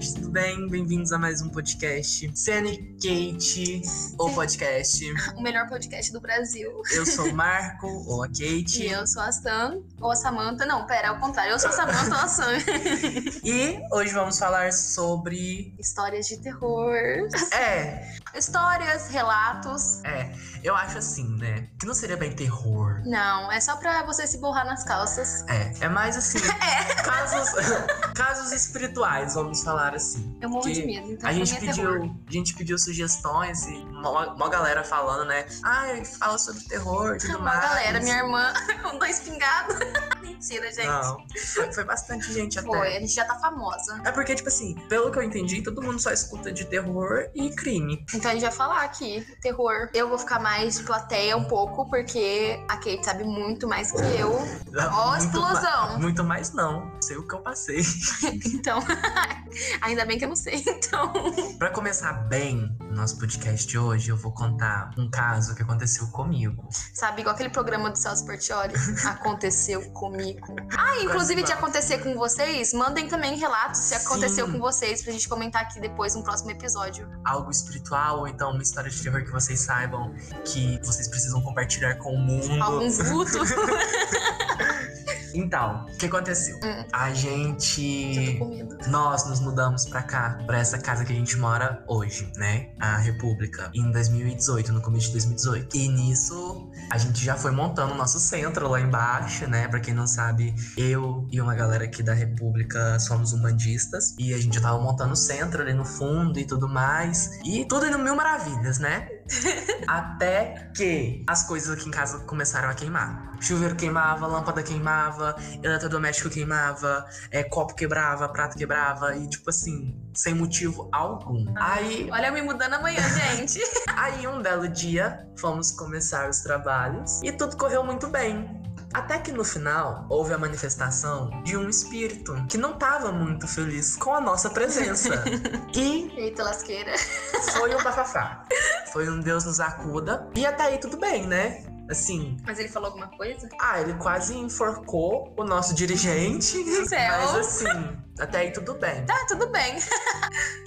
gente, tudo bem? Bem-vindos a mais um podcast. Sene Kate, o podcast. O melhor podcast do Brasil. Eu sou o Marco, ou a Kate. E eu sou a Sam, ou a Samantha. Não, pera, é o contrário. Eu sou a Samantha ou a Sam. E hoje vamos falar sobre. Histórias de terror. É, Histórias, relatos. é. Eu acho assim, né? Que não seria bem terror. Não, é só pra você se borrar nas calças. É, é mais assim. Casos, casos espirituais, vamos falar assim. Eu morro de medo, então A gente, é pediu, a gente pediu sugestões e uma, uma galera falando, né? Ai, fala sobre terror e tudo Uma mais. galera, minha irmã com dois pingados. Mentira, gente. Não, foi, foi bastante gente até. Foi, a gente já tá famosa. É porque, tipo assim, pelo que eu entendi, todo mundo só escuta de terror e crime. Então a gente vai falar aqui, terror. Eu vou ficar mais de plateia um pouco, porque a Kate sabe muito mais que eu. Ó, Muito explosão. Muito mais não. Sei o que eu passei. Então, ainda bem que eu não sei. Então, Pra começar bem o nosso podcast de hoje, eu vou contar um caso que aconteceu comigo. sabe, igual aquele programa do Celso Portioli, aconteceu comigo. Ah, inclusive de acontecer com vocês, mandem também relatos se aconteceu Sim. com vocês pra gente comentar aqui depois no próximo episódio. Algo espiritual, ou então uma história de terror que vocês saibam que vocês precisam compartilhar com o mundo. Algum vulto. Então, o que aconteceu? Hum. A gente. tô com medo. Nós nos mudamos pra cá, pra essa casa que a gente mora hoje, né? A República, em 2018, no começo de 2018. E nisso, a gente já foi montando o nosso centro lá embaixo, né? Pra quem não sabe, eu e uma galera aqui da República somos umbandistas. E a gente já tava montando o centro ali no fundo e tudo mais. E tudo indo mil maravilhas, né? Até que as coisas aqui em casa começaram a queimar. Chuveiro queimava, lâmpada queimava, eletrodoméstico queimava, é, copo quebrava, prato quebrava e tipo assim, sem motivo algum. Aí, Olha eu me mudando amanhã, gente. aí um belo dia fomos começar os trabalhos e tudo correu muito bem. Até que no final houve a manifestação de um espírito que não estava muito feliz com a nossa presença. e Eita lasqueira. foi um bafafá. Foi um Deus nos acuda. E até aí tudo bem, né? Assim, Mas ele falou alguma coisa? ah, ele quase enforcou o nosso dirigente. Céu. Mas assim, até aí tudo bem. Tá, tudo bem.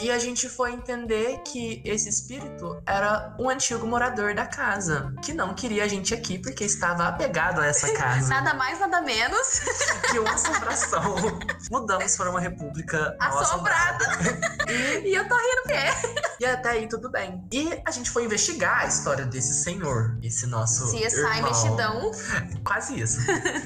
E a gente foi entender que esse espírito era um antigo morador da casa, que não queria a gente aqui porque estava apegado a essa casa. Nada mais, nada menos. que uma assombração. Mudamos para uma república Assombrada. E, E eu tô rindo porque e até aí tudo bem. E a gente foi investigar a história desse senhor, esse nosso CSI irmão. mexidão. Quase isso.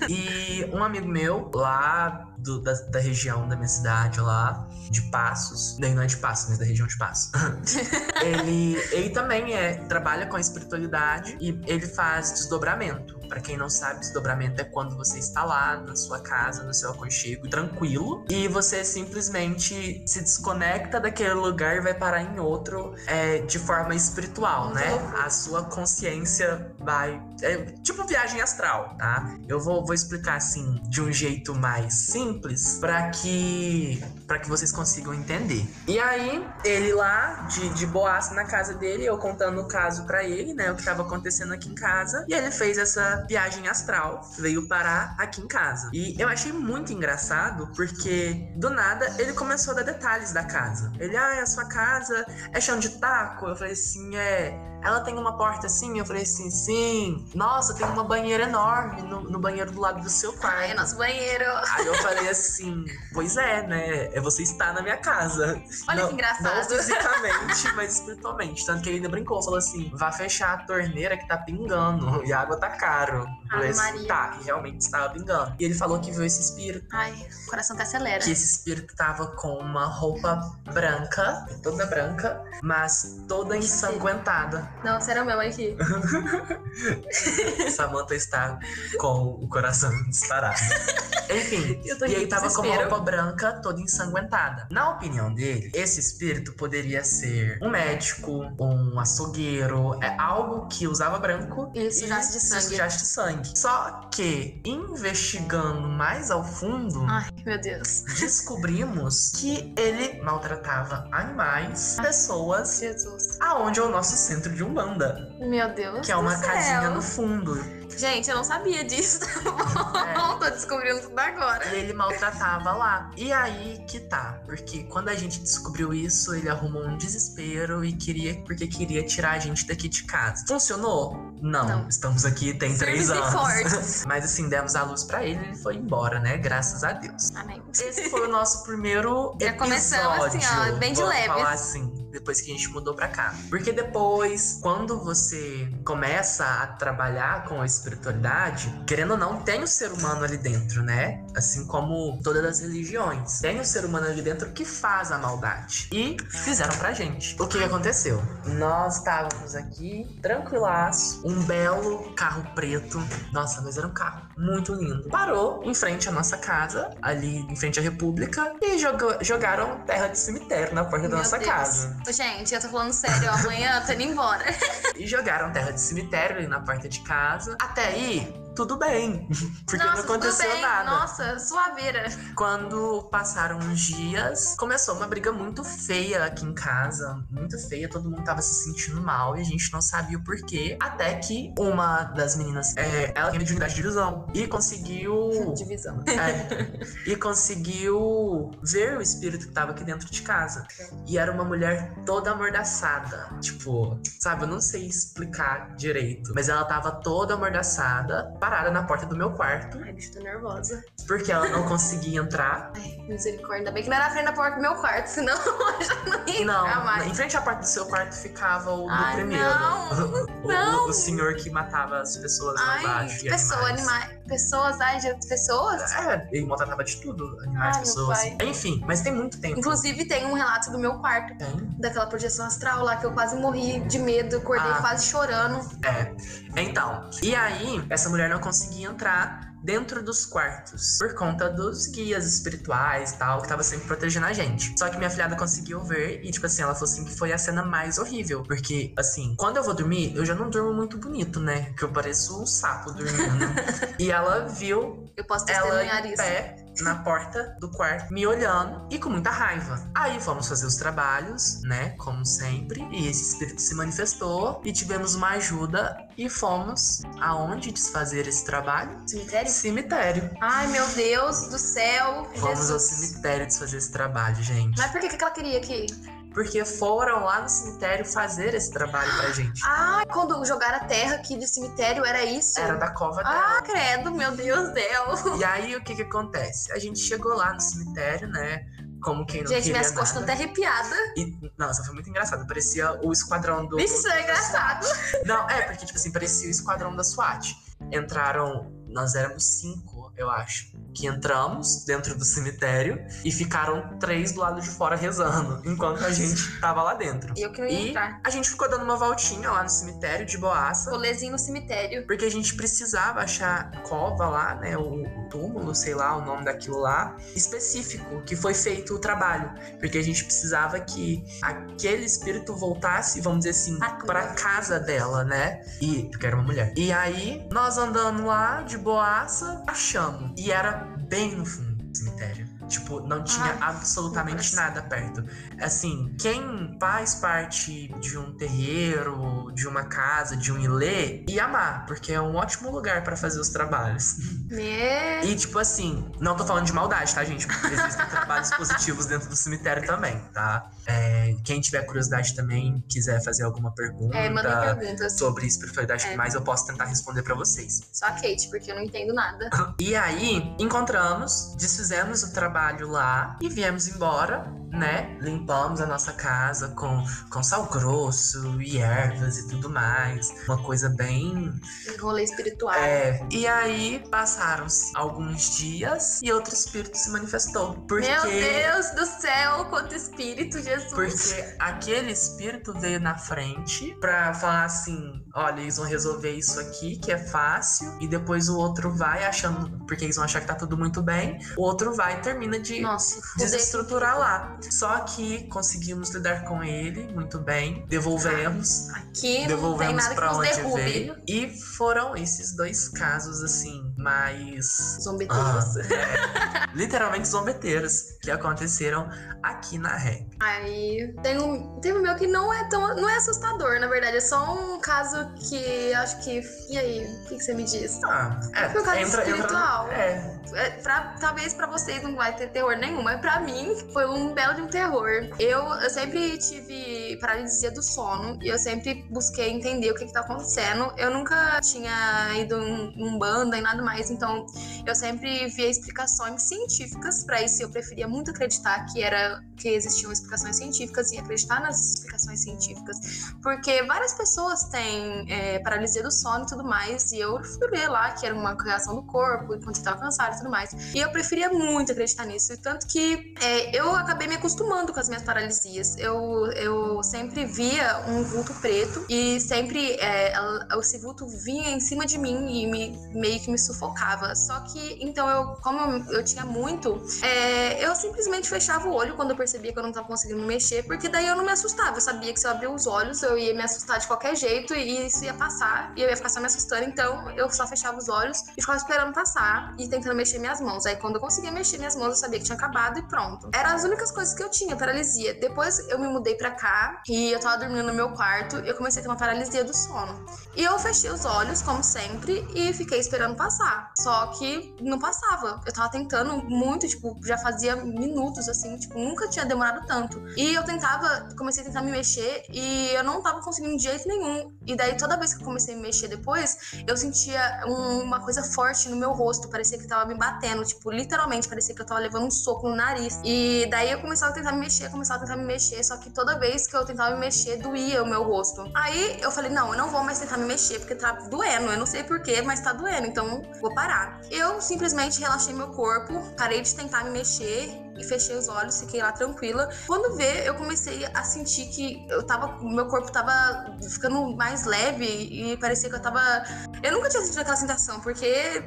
e um amigo meu lá do- da, da região da minha cidade lá, de Passos, nem não é de Passos, mas da região de Passos. ele, ele também é, trabalha com a espiritualidade e ele faz desdobramento. Pra quem não sabe, desdobramento é quando você está lá na sua casa, no seu aconchego, tranquilo, e você simplesmente se desconecta daquele lugar e vai parar em outro é, de forma espiritual, né? A sua consciência vai. É tipo viagem astral, tá? Eu vou, vou explicar assim de um jeito mais simples para que para que vocês consigam entender. E aí, ele lá de, de na casa dele, eu contando o caso pra ele, né? O que tava acontecendo aqui em casa. E ele fez essa viagem astral, veio parar aqui em casa. E eu achei muito engraçado porque do nada ele começou a dar detalhes da casa. Ele, ah, a sua casa é chão de taco? Eu falei assim, é. Ela tem uma porta assim? Eu falei assim, sim. Nossa, tem uma banheira enorme no, no banheiro do lado do seu quarto. Ai, nosso banheiro. Aí eu falei assim, pois é, né? É você estar na minha casa. Olha não, que engraçado. Não fisicamente, mas espiritualmente. Tanto que ele ainda brincou, falou assim: vá fechar a torneira que tá pingando e a água tá caro. Falei Ave assim, Maria. tá, e realmente estava pingando. E ele falou que viu esse espírito. Ai, o coração até acelera. Que esse espírito tava com uma roupa branca, toda branca, mas toda ensanguentada. Não, sério meu aqui. Samantha está com o coração disparado. Enfim, e aí em tava com uma desespero. roupa branca toda ensanguentada. Na opinião dele, esse espírito poderia ser um médico, um açougueiro, é algo que usava branco E sujasse de sangue. sujasse de sangue. Só que, investigando mais ao fundo, Ai, meu Deus. descobrimos que ele maltratava animais, pessoas, Jesus. Aonde é o nosso centro de Umbanda, Meu Deus. que é uma do céu. casinha no fundo. Gente, eu não sabia disso. É. Tô descobrindo tudo agora. E ele maltratava lá. E aí que tá. Porque quando a gente descobriu isso, ele arrumou um desespero e queria, porque queria tirar a gente daqui de casa. Funcionou? Não. não. Estamos aqui tem três anos. Fortes. Mas assim, demos a luz para ele e ele foi embora, né? Graças a Deus. Amém. Esse foi o nosso primeiro Já episódio. Já começamos assim, ó, bem de leve. falar assim depois que a gente mudou pra cá. Porque depois, quando você começa a trabalhar com a espiritualidade, querendo ou não, tem o ser humano ali dentro, né? Assim como todas as religiões. Tem o ser humano ali dentro que faz a maldade. E fizeram pra gente. O que, que aconteceu? Nós estávamos aqui, tranquilaço, um belo carro preto. Nossa, mas era um carro muito lindo. Parou em frente à nossa casa, ali em frente à República, e jogou, jogaram terra de cemitério na porta Meu da nossa Deus. casa. Gente, eu tô falando sério, amanhã eu tô indo embora. e jogaram terra de cemitério ali na porta de casa. Até aí, tudo bem. Porque Nossa, não aconteceu bem. nada. Nossa, suaveira. Quando passaram uns dias, começou uma briga muito feia aqui em casa. Muito feia, todo mundo tava se sentindo mal e a gente não sabia o porquê. Até que uma das meninas, é, ela tinha mediunidade de divisão e conseguiu. Divisão. É, e conseguiu ver o espírito que tava aqui dentro de casa. E era uma mulher toda amordaçada. Tipo, sabe, eu não sei explicar direito. Mas ela tava toda amordaçada parada na porta do meu quarto. Ai, bicho, tô nervosa. Porque ela não conseguia entrar. Ai, misericórdia. Ainda bem que não era na frente da porta do meu quarto, senão eu já não ia não, mais. Em frente à porta do seu quarto ficava o do primeiro. Não, o, não. O, senhor que matava as pessoas Ai, lá embaixo. Pessoa, animais. Pessoas, ai, gente, pessoas? É, ele maltratava de tudo. Animais, ai, pessoas. Enfim, mas tem muito tempo. Inclusive, tem um relato do meu quarto. Tem? Daquela projeção astral lá que eu quase morri de medo, acordei ah. quase chorando. É. Então, e aí, essa mulher não conseguia entrar dentro dos quartos, por conta dos guias espirituais e tal, que tava sempre protegendo a gente. Só que minha filhada conseguiu ver e, tipo assim, ela falou assim que foi a cena mais horrível. Porque, assim, quando eu vou dormir, eu já não durmo muito bonito, né? Que eu pareço um sapo dormindo. e ela viu. Eu posso ela em isso. pé na porta do quarto, me olhando e com muita raiva. Aí fomos fazer os trabalhos, né? Como sempre. E esse espírito se manifestou e tivemos uma ajuda e fomos aonde desfazer esse trabalho? Cemitério? Cemitério. Ai, meu Deus do céu. Fomos Jesus. ao cemitério desfazer esse trabalho, gente. Mas por que, que ela queria que porque foram lá no cemitério fazer esse trabalho pra gente. Ah, quando jogaram a terra aqui do cemitério, era isso? Era da cova dela. Ah, credo, meu Deus dela. E aí, o que que acontece? A gente chegou lá no cemitério, né? Como quem não Gente, minhas costas estão até arrepiadas. E, nossa, foi muito engraçado. Parecia o esquadrão do... Isso é engraçado. Não, é, porque, tipo assim, parecia o esquadrão da SWAT. Entraram... Nós éramos cinco, eu acho que entramos dentro do cemitério e ficaram três do lado de fora rezando, enquanto a gente tava lá dentro. E eu queria e entrar. A gente ficou dando uma voltinha lá no cemitério de boaça. Rolezinho no cemitério. Porque a gente precisava achar cova lá, né? O, o túmulo, sei lá, o nome daquilo lá, específico, que foi feito o trabalho. Porque a gente precisava que aquele espírito voltasse, vamos dizer assim, pra casa dela, né? E. Porque era uma mulher. E aí, nós andando lá de boaça, achamos. E era bem no fundo. Tipo, não tinha ah, absolutamente nada perto. Assim, quem faz parte de um terreiro, de uma casa, de um ilê, ia amar, porque é um ótimo lugar para fazer os trabalhos. Me... E, tipo assim, não tô falando de maldade, tá, gente? Porque existem trabalhos positivos dentro do cemitério também, tá? É, quem tiver curiosidade também, quiser fazer alguma pergunta é, sobre espiritualidade é. mais, eu posso tentar responder para vocês. Só a Kate, porque eu não entendo nada. e aí, encontramos, desfizemos o trabalho trabalho lá e viemos embora, né? Limpamos a nossa casa com, com sal grosso e ervas e tudo mais. Uma coisa bem. Rolê espiritual. É. E aí passaram-se alguns dias e outro espírito se manifestou. Porque... Meu Deus do céu, quanto espírito, Jesus! Porque aquele espírito veio na frente pra falar assim: olha, eles vão resolver isso aqui, que é fácil, e depois o outro vai achando, porque eles vão achar que tá tudo muito bem, o outro vai e termina de Nossa, desestruturar lá. Só que conseguimos lidar com ele muito bem, devolvemos. Aqui devolvemos para onde derrube. veio. E foram esses dois casos, assim, mais. Zombeteiros. Ah, é, literalmente zombeteiros que aconteceram aqui na rap. Aí tem um, tem um meu que não é tão. não é assustador, na verdade. É só um caso que acho que. E aí, o que, que você me diz? Ah, é. Foi um caso entra, espiritual. Entra, é. É, pra, talvez pra vocês não vai ter terror nenhum, mas pra mim foi um belo de um terror. Eu, eu sempre tive paralisia do sono e eu sempre busquei entender o que, que tá acontecendo. Eu nunca tinha ido em um banda e nada mais, então eu sempre via explicações científicas para isso. Eu preferia muito acreditar que era que existiam explicações científicas e acreditar nas explicações científicas, porque várias pessoas têm é, paralisia do sono e tudo mais, e eu fui ver lá que era uma reação do corpo você estava cansado e tudo mais. E eu preferia muito acreditar nisso, tanto que é, eu acabei me acostumando com as minhas paralisias. Eu, eu sempre via um vulto preto e sempre é, esse vulto vinha em cima de mim e me, meio que me sufocava. Só que, então, eu, como eu tinha muito, é, eu simplesmente fechava o olho quando eu percebia que eu não tava conseguindo me mexer, porque daí eu não me assustava. Eu sabia que se eu abrir os olhos, eu ia me assustar de qualquer jeito e isso ia passar e eu ia ficar só me assustando. Então, eu só fechava os olhos e ficava esperando passar e tentando mexer minhas mãos. Aí, quando eu conseguia mexer minhas mãos, eu sabia que tinha acabado e pronto. Eram as únicas coisas que eu tinha, paralisia. Depois eu me mudei pra cá e eu tava dormindo no meu quarto eu comecei a ter uma paralisia do sono. E eu fechei os olhos, como sempre, e fiquei esperando passar. Só que não passava. Eu tava tentando muito, tipo, já fazia minutos assim, tipo, nunca tinha demorado tanto. E eu tentava, comecei a tentar me mexer e eu não tava conseguindo de jeito nenhum. E daí toda vez que eu comecei a me mexer depois, eu sentia um, uma coisa forte no meu rosto, parecia que tava me batendo, tipo, literalmente parecia que eu tava levando um soco no nariz. E daí eu começava a tentar me mexer, começava a tentar me mexer, só que toda vez que eu tentava me mexer, doía o meu rosto. Aí eu falei, não, eu não vou mais tentar me mexer porque tá doendo, eu não sei porquê, mas tá doendo, então vou parar. Eu simplesmente relaxei meu corpo, parei de tentar me mexer e fechei os olhos, fiquei lá tranquila. Quando vê, eu comecei a sentir que eu tava, meu corpo tava ficando mais leve e parecia que eu tava. Eu nunca tinha sentido aquela sensação, porque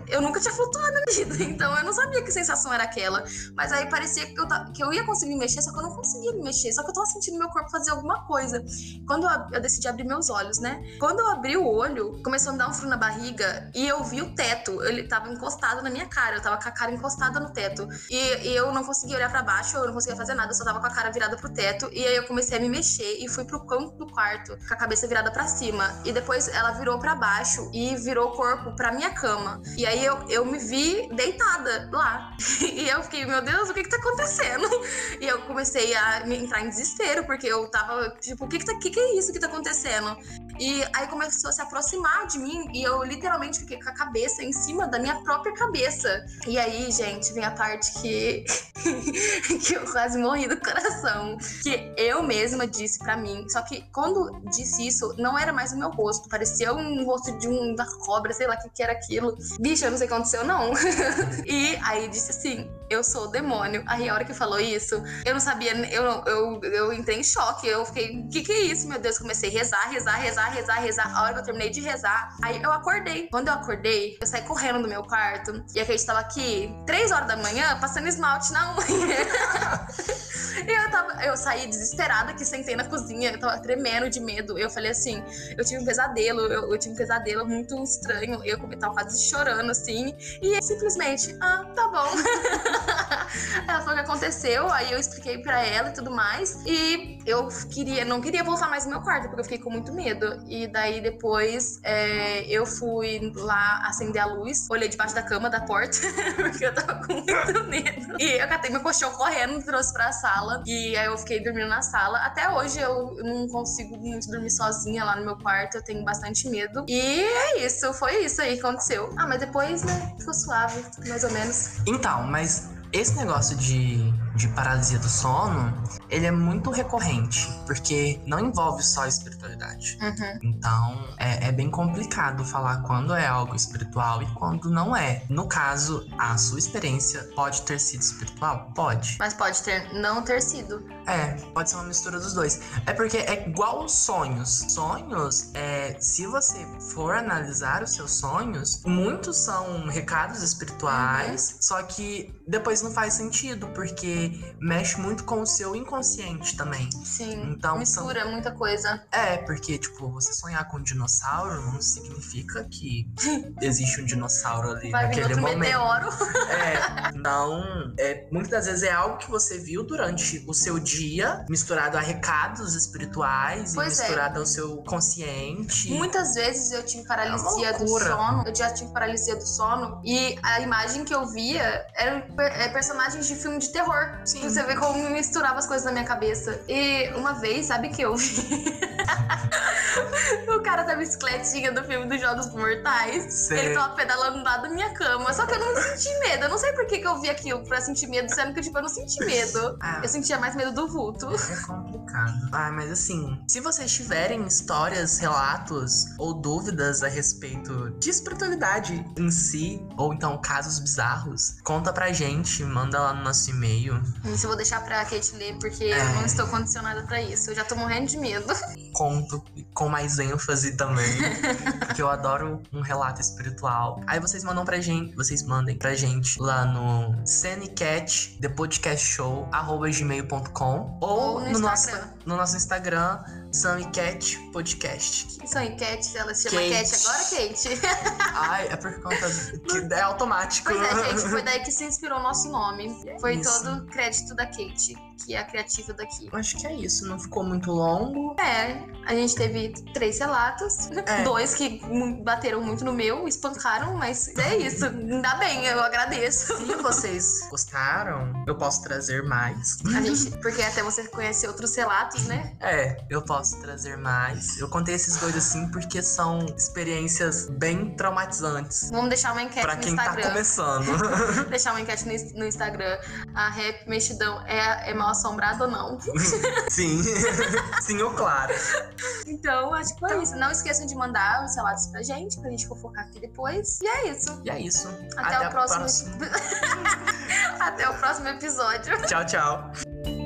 eu nunca tinha flutuado na vida, então eu não sabia que sensação era aquela. Mas aí parecia que eu, que eu ia conseguir me mexer, só que eu não conseguia me mexer, só que eu tava sentindo meu corpo fazer alguma coisa. Quando eu, eu decidi abrir meus olhos, né? Quando eu abri o olho, começou a me dar um frio na barriga e eu vi o teto, ele tava encostado na minha cara, eu tava com a cara encostada no teto. E, e eu não conseguia olhar para baixo, eu não conseguia fazer nada, eu só tava com a cara virada pro teto. E aí eu comecei a me mexer e fui pro canto do quarto, com a cabeça virada para cima. E depois ela virou para baixo e virou o corpo pra minha cama. E aí eu, eu me vi deitada lá. e eu fiquei, meu Deus, o que que tá acontecendo? E eu comecei a entrar em desespero, porque eu tava, tipo, o que que, tá, que, que é isso que tá acontecendo? E aí começou a se aproximar de mim e eu literalmente fiquei com a cabeça em cima da minha própria cabeça. E aí, gente, vem a parte que que eu quase morri do coração. Que eu mesma disse para mim. Só que quando disse isso, não era mais o meu rosto. Parecia um rosto de um da cobra, sei lá o que, que era aquilo. Bicho, eu não sei o que aconteceu, não. e aí disse assim: eu sou o demônio. Aí a hora que falou isso, eu não sabia, eu, eu, eu entrei em choque. Eu fiquei, o que, que é isso, meu Deus? Comecei a rezar, rezar, rezar, rezar, rezar. A hora que eu terminei de rezar, aí eu acordei. Quando eu acordei, eu saí correndo do meu quarto e a Kate tava aqui, três horas da manhã, passando esmalte na unha. eu, tava, eu saí desesperada, que sentei na cozinha, eu tava tremendo de medo. Eu falei assim: eu tive um pesadelo, eu, eu tive um pesadelo muito estranho. Eu tava quase chorando assim. E simplesmente, ah, tá bom. ela falou que aconteceu, aí eu expliquei para ela e tudo mais. E eu queria, não queria voltar mais no meu quarto, porque eu fiquei com muito medo. E daí depois é, eu fui lá acender a luz, olhei debaixo da cama da porta, porque eu tava com muito medo. E eu catei meu colchão correndo, trouxe pra sala. E aí eu fiquei dormindo na sala. Até hoje eu não consigo muito dormir sozinha lá no meu quarto, eu tenho bastante medo. E é isso, foi isso aí que aconteceu. Ah, mas depois, né, ficou suave, mais ou menos. Então, mas esse negócio de, de paralisia do sono, ele é muito recorrente, porque não envolve só a espiritualidade. Uhum. Então, é, é, bem complicado falar quando é algo espiritual e quando não é. No caso, a sua experiência pode ter sido espiritual? Pode. Mas pode ter não ter sido. É, pode ser uma mistura dos dois. É porque é igual os sonhos. Sonhos, é, se você for analisar os seus sonhos, muitos são recados espirituais, uhum. só que depois não faz sentido, porque mexe muito com o seu inconsciente também. Sim. Então, mistura muita coisa. É, porque, tipo, você sonhar com um dinossauro não significa que existe um dinossauro ali Vai vir naquele outro momento. meteoro. É, então, é, muitas das vezes é algo que você viu durante o seu dia, misturado a recados espirituais Pois e é. misturado ao seu consciente. Muitas vezes eu tive paralisia É do sono. Eu já tive paralisia do sono. E a imagem que eu via é, personagens de filme de terror. Sim. Pra você ver como misturava as coisas na minha cabeça. E uma vez, sabe que eu vi? o cara da bicicletinha do filme dos Jogos Mortais. Ele tava pedalando lá da minha cama. Só que eu não senti medo. Eu não sei por que, que eu vi aquilo pra sentir medo, sendo que tipo, eu não senti medo. Ah, Eu sentia mais medo do vulto. É complicado. Ah, mas assim, se vocês tiverem histórias, relatos ou dúvidas a respeito de espiritualidade em si, ou então casos bizarros, conta pra gente, manda lá no nosso e-mail. Isso eu vou deixar pra Kate ler, porque É. eu não estou condicionada pra isso. Eu já tô morrendo de medo. Conto com mais ênfase também, porque eu adoro um relato espiritual. Aí vocês mandam pra gente, vocês mandem pra gente lá no Cenecat, The Podcast Show, arroba gmail.com ou, Ou no no, nosso. No nosso Instagram, Sunnycat Podcast. Que são enquetes, ela se chama Kate. Cat agora, Kate? Ai, é por conta que é automático. Pois é, gente, foi daí que se inspirou o nosso nome. Foi Isso. todo crédito da Kate, que é a criativa daqui. Acho que é isso, não ficou muito longo. É, a gente teve três relatos, É. dois que bateram muito no meu, espancaram, mas é isso. Ainda bem, eu agradeço. Se vocês gostaram, eu posso trazer mais. A gente, porque até você conhecer outros relatos, né? É, eu posso trazer mais. Eu contei esses dois assim porque são experiências bem traumatizantes. Vamos deixar uma enquete Pra no quem tá Instagram. começando. deixar uma enquete no, no Instagram. A rap mexidão é, é mal assombrada ou não? Sim. Sim, ou claro. Então, acho que foi isso. Não esqueçam de mandar os relatos pra gente, pra gente fofocar aqui depois. E é isso. E é isso. Até, a o próximo. próxima. Até o próximo episódio. Tchau, tchau.